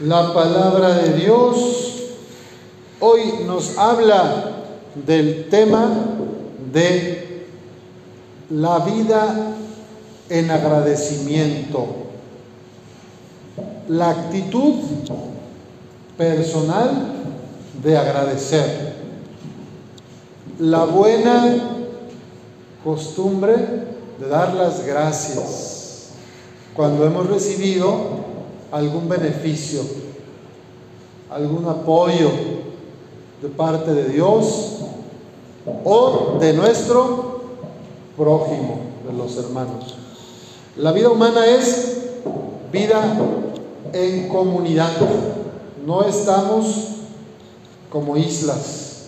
La palabra de Dios hoy nos habla del tema de la vida en agradecimiento, la actitud personal de agradecer, la buena costumbre de dar las gracias. Cuando hemos recibido algún beneficio, algún apoyo de parte de Dios o de nuestro prójimo, de los hermanos. La vida humana es vida en comunidad. No estamos como islas,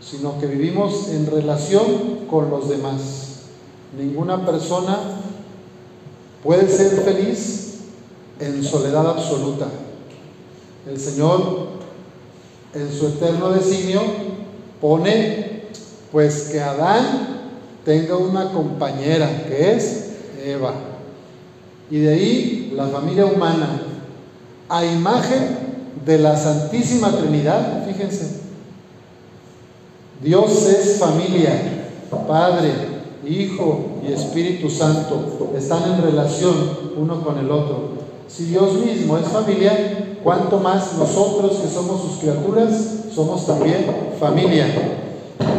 sino que vivimos en relación con los demás. Ninguna persona puede ser feliz en soledad absoluta. El Señor, en su eterno designio, pone pues que Adán tenga una compañera que es Eva. Y de ahí la familia humana, a imagen de la Santísima Trinidad, fíjense, Dios es familia, Padre, Hijo y Espíritu Santo, están en relación uno con el otro. Si Dios mismo es familia, ¿cuánto más nosotros que somos sus criaturas somos también familia?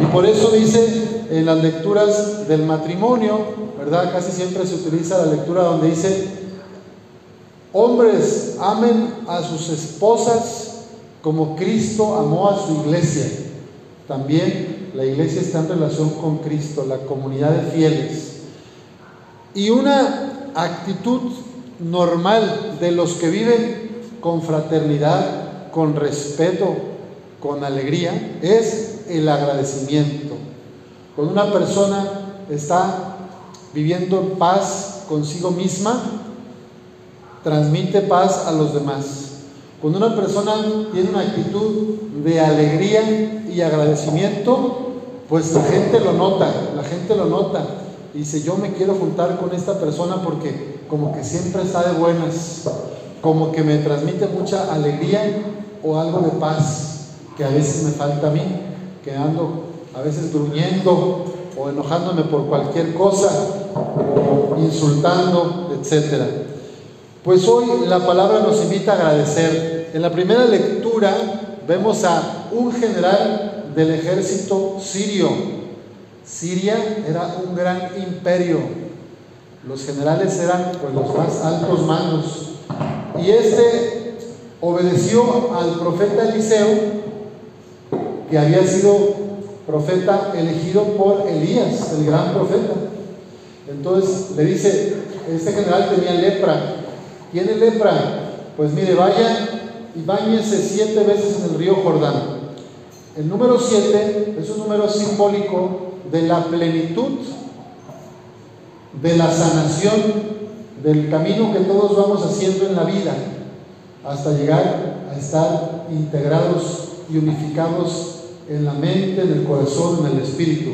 Y por eso dice en las lecturas del matrimonio, ¿verdad? Casi siempre se utiliza la lectura donde dice, hombres amen a sus esposas como Cristo amó a su iglesia. También la iglesia está en relación con Cristo, la comunidad de fieles. Y una actitud normal de los que viven con fraternidad, con respeto, con alegría, es el agradecimiento. Cuando una persona está viviendo en paz consigo misma, transmite paz a los demás. Cuando una persona tiene una actitud de alegría y agradecimiento, pues la gente lo nota, la gente lo nota. Dice, yo me quiero juntar con esta persona porque como que siempre está de buenas, como que me transmite mucha alegría o algo de paz que a veces me falta a mí, que ando a veces gruñendo o enojándome por cualquier cosa o insultando, etc. Pues hoy la palabra nos invita a agradecer. En la primera lectura vemos a un general del ejército sirio. Siria era un gran imperio los generales eran pues, los más altos mandos. Y este obedeció al profeta Eliseo, que había sido profeta elegido por Elías, el gran profeta. Entonces le dice, este general tenía lepra. ¿Tiene lepra? Pues mire, vaya y bañese siete veces en el río Jordán. El número siete es un número simbólico de la plenitud de la sanación, del camino que todos vamos haciendo en la vida, hasta llegar a estar integrados y unificados en la mente, en el corazón, en el espíritu.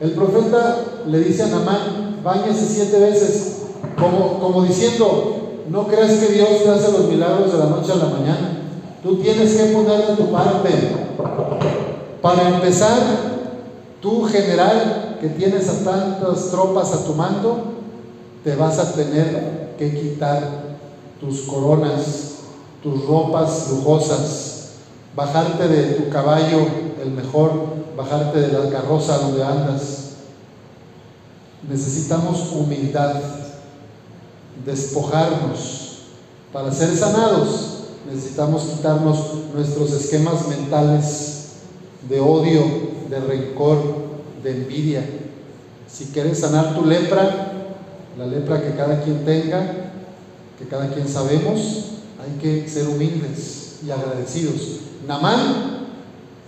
El profeta le dice a Namán, bañese siete veces, como, como diciendo, no creas que Dios te hace los milagros de la noche a la mañana. Tú tienes que poner de tu parte. Para empezar, tú general que tienes a tantas tropas a tu mando, te vas a tener que quitar tus coronas, tus ropas lujosas, bajarte de tu caballo, el mejor, bajarte de la carroza donde andas. Necesitamos humildad, despojarnos. Para ser sanados necesitamos quitarnos nuestros esquemas mentales de odio, de rencor, de envidia. Si quieres sanar tu lepra, la lepra que cada quien tenga, que cada quien sabemos, hay que ser humildes y agradecidos. Namán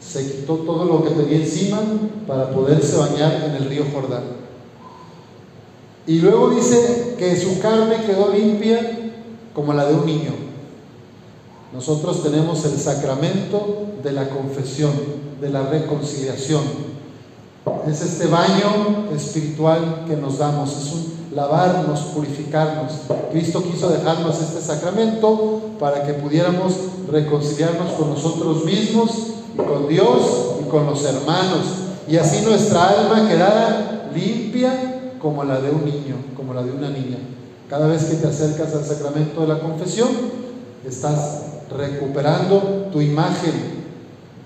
se quitó todo lo que tenía encima para poderse bañar en el río Jordán. Y luego dice que su carne quedó limpia como la de un niño. Nosotros tenemos el sacramento de la confesión, de la reconciliación es este baño espiritual que nos damos, es lavarnos, purificarnos. Cristo quiso dejarnos este sacramento para que pudiéramos reconciliarnos con nosotros mismos y con Dios y con los hermanos. Y así nuestra alma quedara limpia como la de un niño, como la de una niña. Cada vez que te acercas al sacramento de la confesión, estás recuperando tu imagen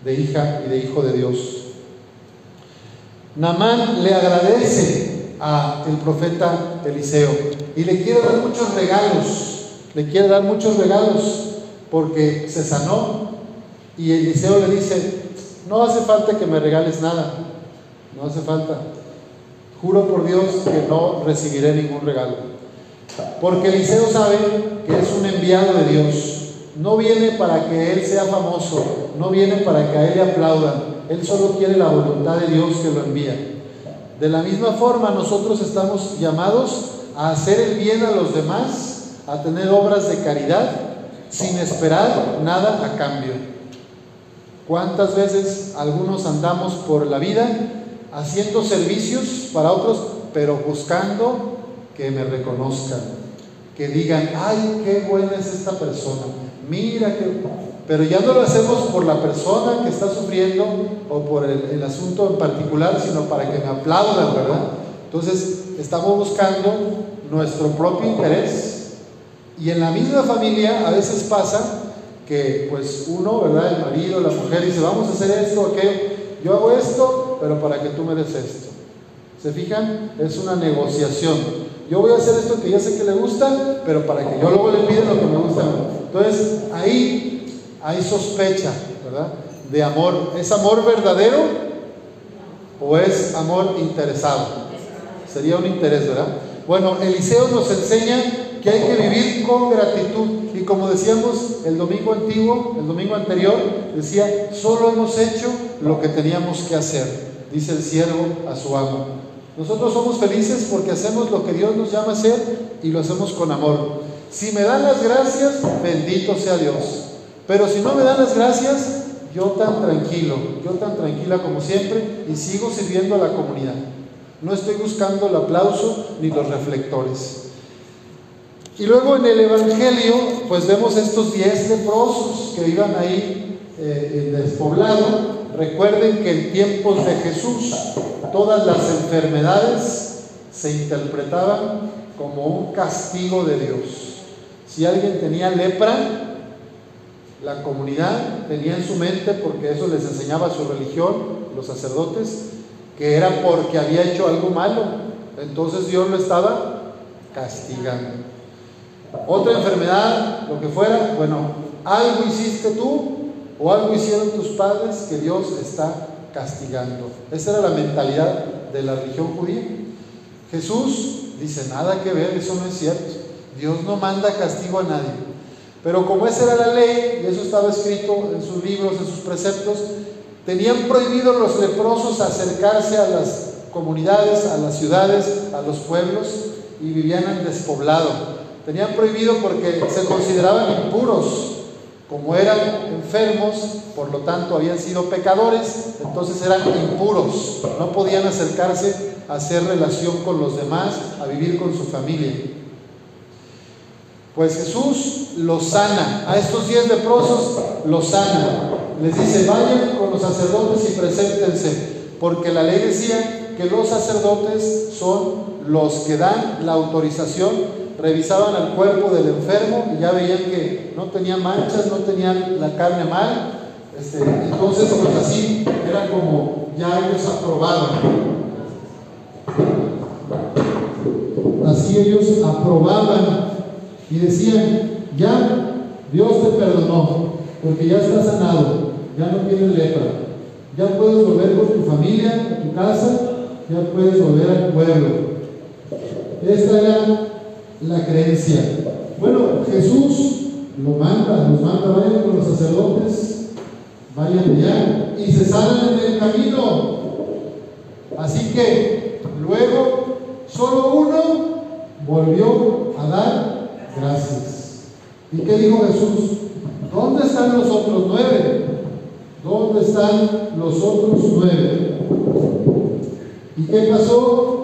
de hija y de hijo de Dios. Namán le agradece a el profeta Eliseo y le quiere dar muchos regalos, le quiere dar muchos regalos porque se sanó y Eliseo le dice, no hace falta que me regales nada, no hace falta. Juro por Dios que no recibiré ningún regalo. Porque Eliseo sabe que es un enviado de Dios. No viene para que él sea famoso, no viene para que a él le aplaudan. Él solo quiere la voluntad de Dios que lo envía. De la misma forma, nosotros estamos llamados a hacer el bien a los demás, a tener obras de caridad, sin esperar nada a cambio. ¿Cuántas veces algunos andamos por la vida haciendo servicios para otros, pero buscando que me reconozcan, que digan, ay, qué buena es esta persona, mira que... Pero ya no lo hacemos por la persona que está sufriendo o por el, el asunto en particular, sino para que me aplaudan, ¿verdad? Entonces, estamos buscando nuestro propio interés. Y en la misma familia a veces pasa que pues uno, ¿verdad? El marido, la mujer dice, vamos a hacer esto, ok, yo hago esto, pero para que tú me des esto. ¿Se fijan? Es una negociación. Yo voy a hacer esto que ya sé que le gusta, pero para que yo luego le pida lo que me gusta. Entonces, ahí hay sospecha, ¿verdad? De amor. ¿Es amor verdadero o es amor interesado? Sería un interés, ¿verdad? Bueno, Eliseo nos enseña que hay que vivir con gratitud. Y como decíamos el domingo antiguo, el domingo anterior, decía, solo hemos hecho lo que teníamos que hacer, dice el siervo a su amo. Nosotros somos felices porque hacemos lo que Dios nos llama a hacer y lo hacemos con amor. Si me dan las gracias, bendito sea Dios. Pero si no me dan las gracias, yo tan tranquilo, yo tan tranquila como siempre y sigo sirviendo a la comunidad. No estoy buscando el aplauso ni los reflectores. Y luego en el Evangelio, pues vemos estos diez leprosos que iban ahí eh, despoblado. Recuerden que en tiempos de Jesús todas las enfermedades se interpretaban como un castigo de Dios. Si alguien tenía lepra, la comunidad tenía en su mente, porque eso les enseñaba su religión, los sacerdotes, que era porque había hecho algo malo. Entonces Dios lo estaba castigando. Otra enfermedad, lo que fuera, bueno, algo hiciste tú o algo hicieron tus padres que Dios está castigando. Esa era la mentalidad de la religión judía. Jesús dice, nada que ver, eso no es cierto. Dios no manda castigo a nadie. Pero como esa era la ley, y eso estaba escrito en sus libros, en sus preceptos, tenían prohibido los leprosos acercarse a las comunidades, a las ciudades, a los pueblos, y vivían en despoblado. Tenían prohibido porque se consideraban impuros, como eran enfermos, por lo tanto habían sido pecadores, entonces eran impuros, no podían acercarse a hacer relación con los demás, a vivir con su familia. Pues Jesús los sana, a estos diez leprosos los sana, les dice, vayan con los sacerdotes y preséntense, porque la ley decía que los sacerdotes son los que dan la autorización revisaban al cuerpo del enfermo y ya veían que no tenía manchas, no tenían la carne mal. Este, entonces, pues así era como ya ellos aprobaban. Así ellos aprobaban y decían, ya Dios te perdonó, porque ya estás sanado, ya no tienes lepra, ya puedes volver con tu familia, tu casa, ya puedes volver al pueblo. Esta era la creencia. Bueno, Jesús lo manda, nos manda, vayan con los sacerdotes, vayan allá y se salen en el camino. Así que luego solo uno volvió a dar gracias. ¿Y qué dijo Jesús? ¿Dónde están los otros nueve? ¿Dónde están los otros nueve? ¿Y qué pasó?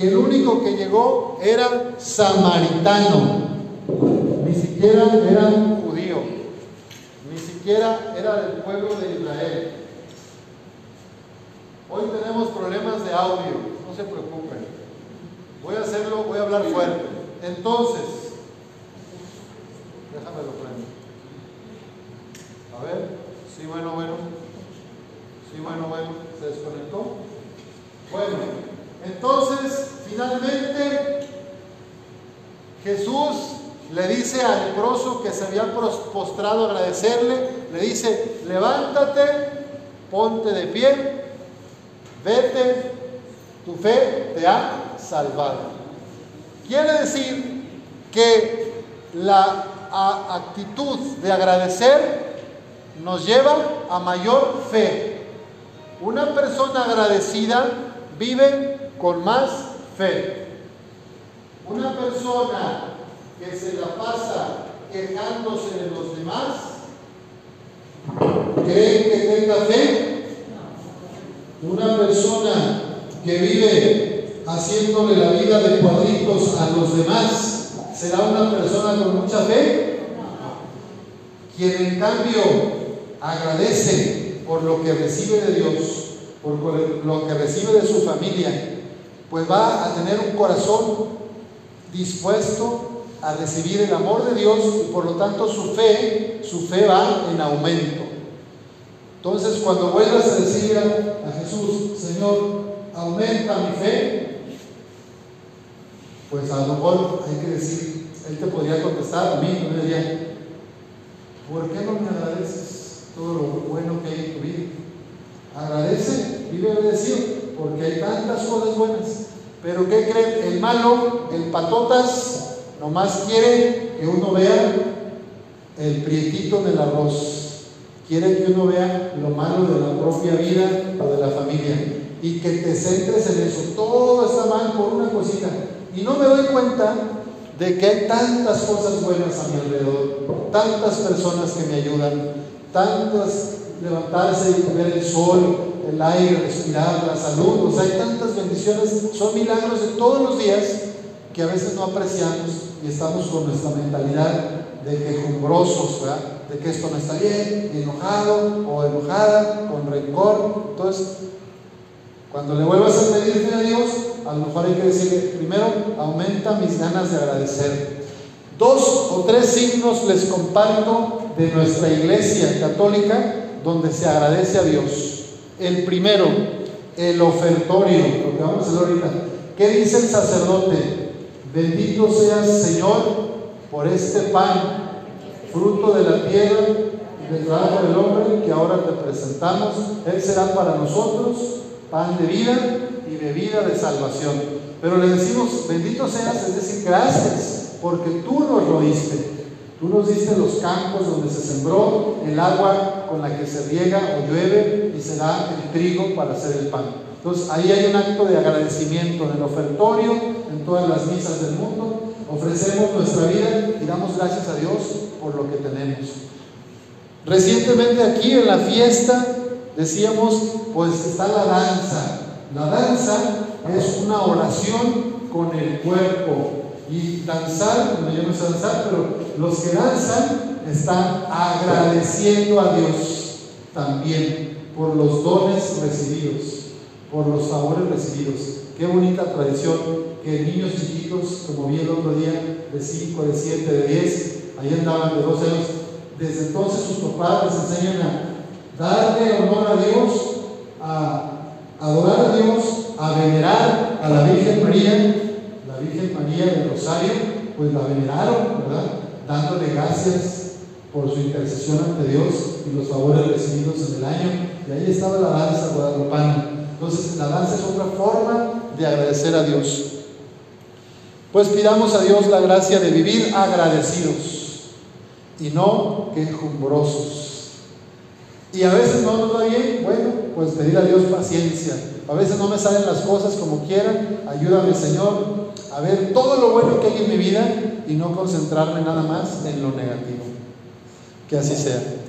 que el único que llegó era samaritano, ni siquiera era judío, ni siquiera era del pueblo de Israel. Hoy tenemos problemas de audio, no se preocupen. Voy a hacerlo, voy a hablar fuerte. Entonces, lo prendo. A ver, sí, bueno, bueno. Sí, bueno, bueno. ¿Se desconectó? Bueno, entonces, finalmente, Jesús le dice al leproso que se había postrado a agradecerle, le dice, levántate, ponte de pie, vete, tu fe te ha salvado. Quiere decir que la actitud de agradecer nos lleva a mayor fe. Una persona agradecida vive con más fe. Una persona que se la pasa quejándose de los demás, ¿cree que tenga fe? Una persona que vive haciéndole la vida de cuadritos a los demás, ¿será una persona con mucha fe? Quien en cambio agradece por lo que recibe de Dios, por lo que recibe de su familia, pues va a tener un corazón dispuesto a recibir el amor de Dios y por lo tanto su fe, su fe va en aumento. Entonces cuando vuelvas a decir a Jesús, Señor, aumenta mi fe, pues a lo mejor hay que decir, Él te podría contestar a mí, me diría, ¿por qué no me agradeces todo lo bueno que hay en tu vida? Agradece, vive agradecido, porque hay tantas cosas buenas. Pero ¿qué creen? El malo, el patotas, nomás quiere que uno vea el prietito del arroz. Quiere que uno vea lo malo de la propia vida o de la familia y que te centres en eso. Todo está mal por una cosita. Y no me doy cuenta de que hay tantas cosas buenas a mi alrededor, tantas personas que me ayudan, tantas levantarse y ver el sol, el aire, respirar, la salud, o sea, hay tantas bendiciones, son milagros de todos los días que a veces no apreciamos y estamos con nuestra mentalidad de quejumbrosos, de que esto no está bien, enojado o enojada, con rencor. Entonces, cuando le vuelvas a pedirle a Dios, a lo mejor hay que decirle, primero, aumenta mis ganas de agradecer. Dos o tres signos les comparto de nuestra iglesia católica donde se agradece a Dios. El primero, el ofertorio, lo que vamos a hacer ahorita. ¿Qué dice el sacerdote? Bendito seas, Señor, por este pan, fruto de la tierra y del trabajo del hombre que ahora te presentamos. Él será para nosotros pan de vida y bebida de salvación. Pero le decimos, bendito seas, es decir, gracias, porque tú nos lo diste. Tú nos diste los campos donde se sembró, el agua con la que se riega o llueve y se da el trigo para hacer el pan. Entonces ahí hay un acto de agradecimiento en el ofertorio, en todas las misas del mundo. Ofrecemos nuestra vida y damos gracias a Dios por lo que tenemos. Recientemente aquí en la fiesta decíamos, pues está la danza. La danza es una oración con el cuerpo. Y danzar, bueno, yo no sé danzar, pero los que danzan están agradeciendo a Dios también por los dones recibidos, por los favores recibidos. Qué bonita tradición que niños chiquitos, como vi el otro día, de 5, de 7, de 10, ahí andaban de 12 años, desde entonces sus papás les enseñan a darle honor a Dios, a adorar a Dios, a venerar a la Virgen María, la Virgen María del Rosario, pues la veneraron, ¿verdad? Dándole gracias por su intercesión ante Dios y los favores recibidos en el año. Y ahí estaba la danza guadalupana. Entonces, la danza es otra forma de agradecer a Dios. Pues pidamos a Dios la gracia de vivir agradecidos y no quejumbrosos. Y a veces no nos va bien, bueno, pues pedir a Dios paciencia. A veces no me salen las cosas como quieran. Ayúdame, Señor, a ver todo lo bueno que hay en mi vida y no concentrarme nada más en lo negativo. Que así sea.